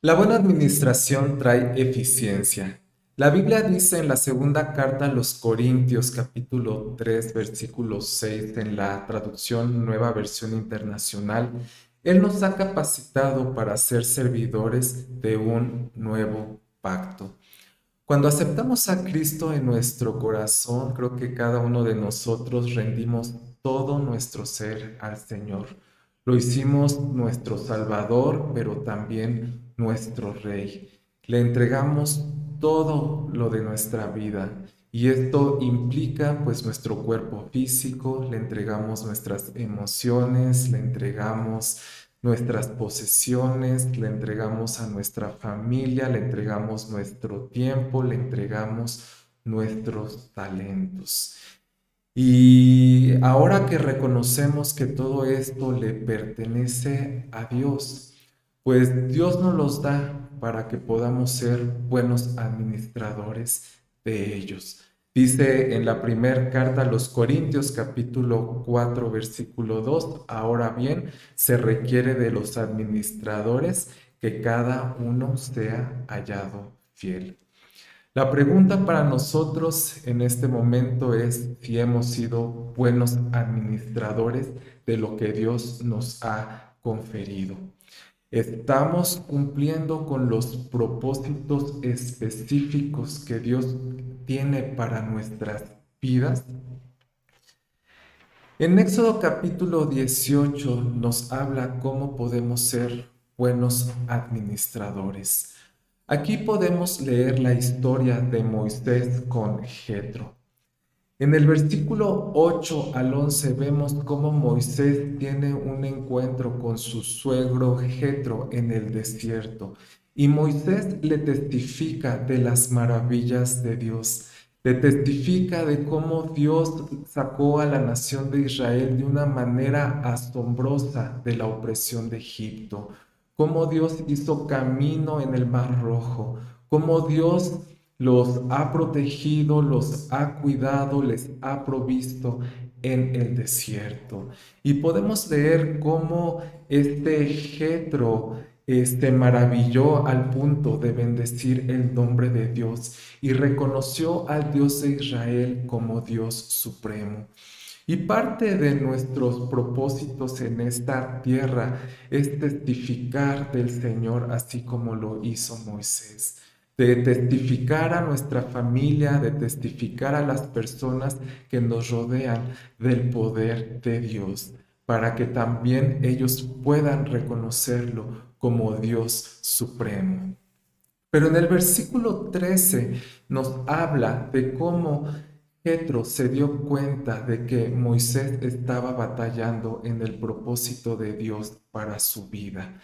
La buena administración trae eficiencia. La Biblia dice en la segunda carta a los Corintios capítulo 3 versículo 6 en la traducción Nueva Versión Internacional, Él nos ha capacitado para ser servidores de un nuevo pacto. Cuando aceptamos a Cristo en nuestro corazón, creo que cada uno de nosotros rendimos todo nuestro ser al Señor. Lo hicimos nuestro Salvador, pero también nuestro Rey. Le entregamos todo lo de nuestra vida y esto implica pues nuestro cuerpo físico, le entregamos nuestras emociones, le entregamos nuestras posesiones, le entregamos a nuestra familia, le entregamos nuestro tiempo, le entregamos nuestros talentos. Y ahora que reconocemos que todo esto le pertenece a Dios, pues Dios nos los da para que podamos ser buenos administradores de ellos. Dice en la primera carta a los Corintios capítulo 4 versículo 2, ahora bien, se requiere de los administradores que cada uno sea hallado fiel. La pregunta para nosotros en este momento es si hemos sido buenos administradores de lo que Dios nos ha conferido. Estamos cumpliendo con los propósitos específicos que Dios tiene para nuestras vidas. En Éxodo capítulo 18 nos habla cómo podemos ser buenos administradores. Aquí podemos leer la historia de Moisés con Jetro. En el versículo 8 al 11 vemos cómo Moisés tiene un encuentro con su suegro Jetro en el desierto y Moisés le testifica de las maravillas de Dios. Le testifica de cómo Dios sacó a la nación de Israel de una manera asombrosa de la opresión de Egipto, cómo Dios hizo camino en el Mar Rojo, cómo Dios los ha protegido, los ha cuidado, les ha provisto en el desierto. Y podemos leer cómo este Jetro este maravilló al punto de bendecir el nombre de Dios y reconoció al Dios de Israel como Dios supremo. Y parte de nuestros propósitos en esta tierra es testificar del Señor así como lo hizo Moisés de testificar a nuestra familia, de testificar a las personas que nos rodean del poder de Dios, para que también ellos puedan reconocerlo como Dios supremo. Pero en el versículo 13 nos habla de cómo Petro se dio cuenta de que Moisés estaba batallando en el propósito de Dios para su vida.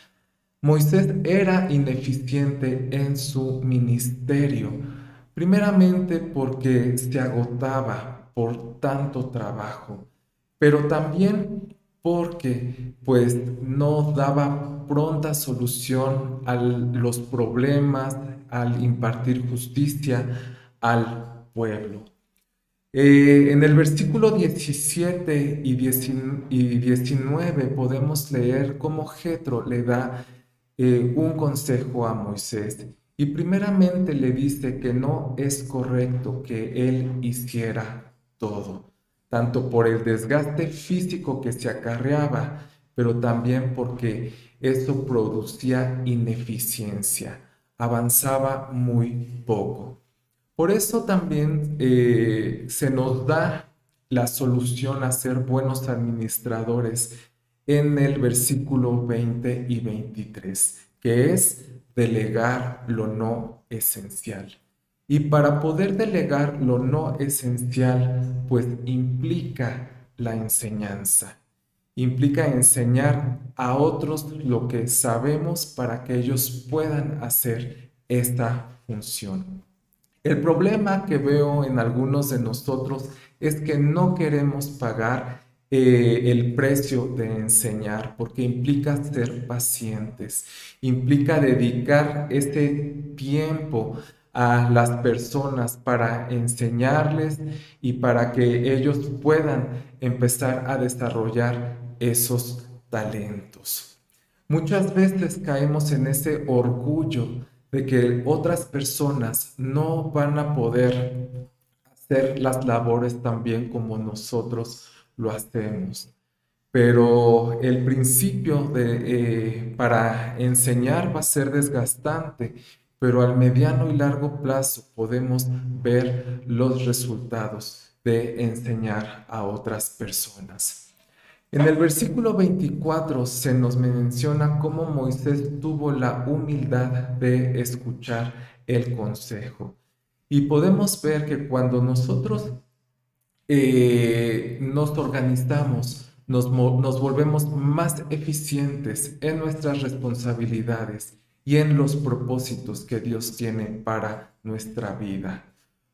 Moisés era ineficiente en su ministerio, primeramente porque se agotaba por tanto trabajo, pero también porque pues no daba pronta solución a los problemas al impartir justicia al pueblo. Eh, en el versículo 17 y 19 podemos leer cómo Jetro le da eh, un consejo a Moisés y primeramente le dice que no es correcto que él hiciera todo, tanto por el desgaste físico que se acarreaba, pero también porque eso producía ineficiencia, avanzaba muy poco. Por eso también eh, se nos da la solución a ser buenos administradores en el versículo 20 y 23, que es delegar lo no esencial. Y para poder delegar lo no esencial, pues implica la enseñanza. Implica enseñar a otros lo que sabemos para que ellos puedan hacer esta función. El problema que veo en algunos de nosotros es que no queremos pagar eh, el precio de enseñar, porque implica ser pacientes, implica dedicar este tiempo a las personas para enseñarles y para que ellos puedan empezar a desarrollar esos talentos. Muchas veces caemos en ese orgullo de que otras personas no van a poder hacer las labores tan bien como nosotros lo hacemos. Pero el principio de, eh, para enseñar va a ser desgastante, pero al mediano y largo plazo podemos ver los resultados de enseñar a otras personas. En el versículo 24 se nos menciona cómo Moisés tuvo la humildad de escuchar el consejo. Y podemos ver que cuando nosotros eh, nos organizamos, nos, nos volvemos más eficientes en nuestras responsabilidades y en los propósitos que Dios tiene para nuestra vida.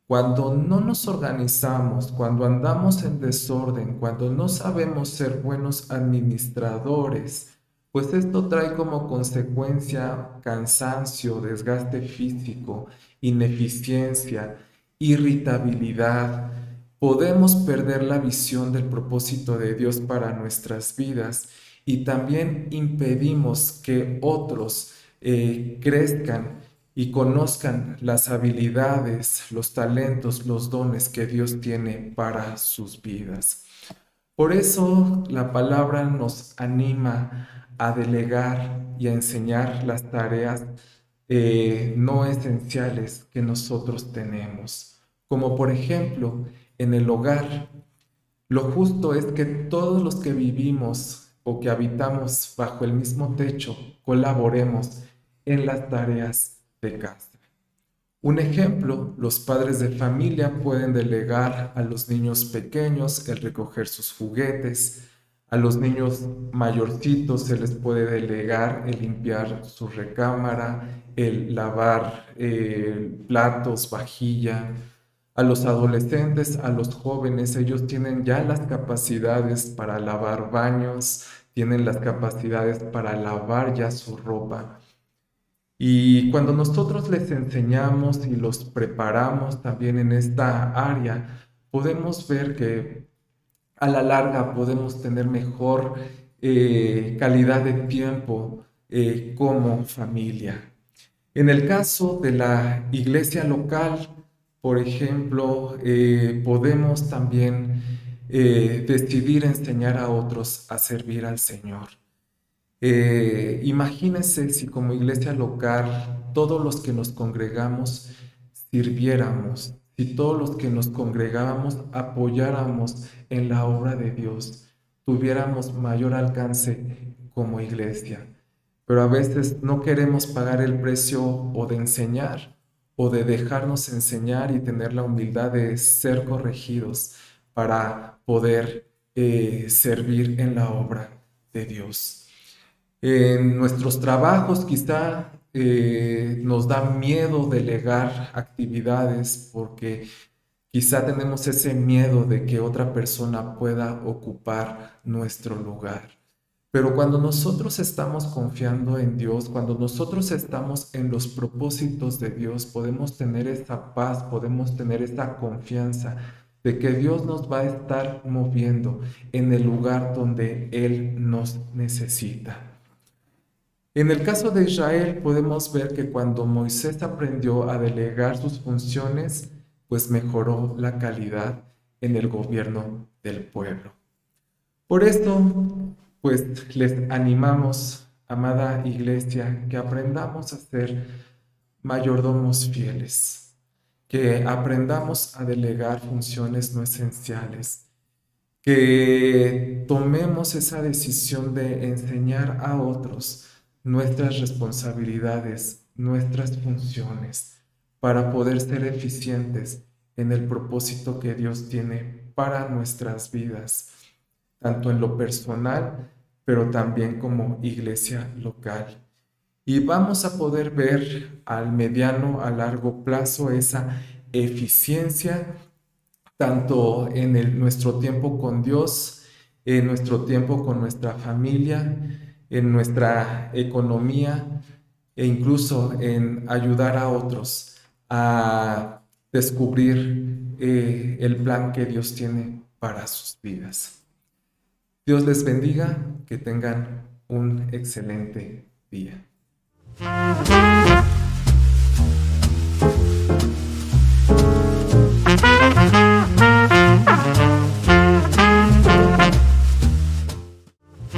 Cuando no nos organizamos, cuando andamos en desorden, cuando no sabemos ser buenos administradores, pues esto trae como consecuencia cansancio, desgaste físico, ineficiencia, irritabilidad, podemos perder la visión del propósito de Dios para nuestras vidas y también impedimos que otros eh, crezcan y conozcan las habilidades, los talentos, los dones que Dios tiene para sus vidas. Por eso la palabra nos anima a delegar y a enseñar las tareas eh, no esenciales que nosotros tenemos, como por ejemplo en el hogar. Lo justo es que todos los que vivimos o que habitamos bajo el mismo techo colaboremos en las tareas de casa. Un ejemplo, los padres de familia pueden delegar a los niños pequeños el recoger sus juguetes, a los niños mayorcitos se les puede delegar el limpiar su recámara, el lavar eh, platos, vajilla, a los adolescentes, a los jóvenes, ellos tienen ya las capacidades para lavar baños, tienen las capacidades para lavar ya su ropa. Y cuando nosotros les enseñamos y los preparamos también en esta área, podemos ver que a la larga podemos tener mejor eh, calidad de tiempo eh, como familia. En el caso de la iglesia local, por ejemplo, eh, podemos también eh, decidir enseñar a otros a servir al Señor. Eh, imagínense si como iglesia local todos los que nos congregamos sirviéramos, si todos los que nos congregábamos apoyáramos en la obra de Dios, tuviéramos mayor alcance como iglesia. Pero a veces no queremos pagar el precio o de enseñar o de dejarnos enseñar y tener la humildad de ser corregidos para poder eh, servir en la obra de Dios. En nuestros trabajos quizá eh, nos da miedo delegar actividades porque quizá tenemos ese miedo de que otra persona pueda ocupar nuestro lugar. Pero cuando nosotros estamos confiando en Dios, cuando nosotros estamos en los propósitos de Dios, podemos tener esa paz, podemos tener esa confianza de que Dios nos va a estar moviendo en el lugar donde Él nos necesita. En el caso de Israel podemos ver que cuando Moisés aprendió a delegar sus funciones, pues mejoró la calidad en el gobierno del pueblo. Por esto, pues les animamos, amada iglesia, que aprendamos a ser mayordomos fieles, que aprendamos a delegar funciones no esenciales, que tomemos esa decisión de enseñar a otros nuestras responsabilidades, nuestras funciones, para poder ser eficientes en el propósito que Dios tiene para nuestras vidas tanto en lo personal, pero también como iglesia local. Y vamos a poder ver al mediano, a largo plazo esa eficiencia, tanto en nuestro tiempo con Dios, en nuestro tiempo con nuestra familia, en nuestra economía e incluso en ayudar a otros a descubrir eh, el plan que Dios tiene para sus vidas. Dios les bendiga, que tengan un excelente día.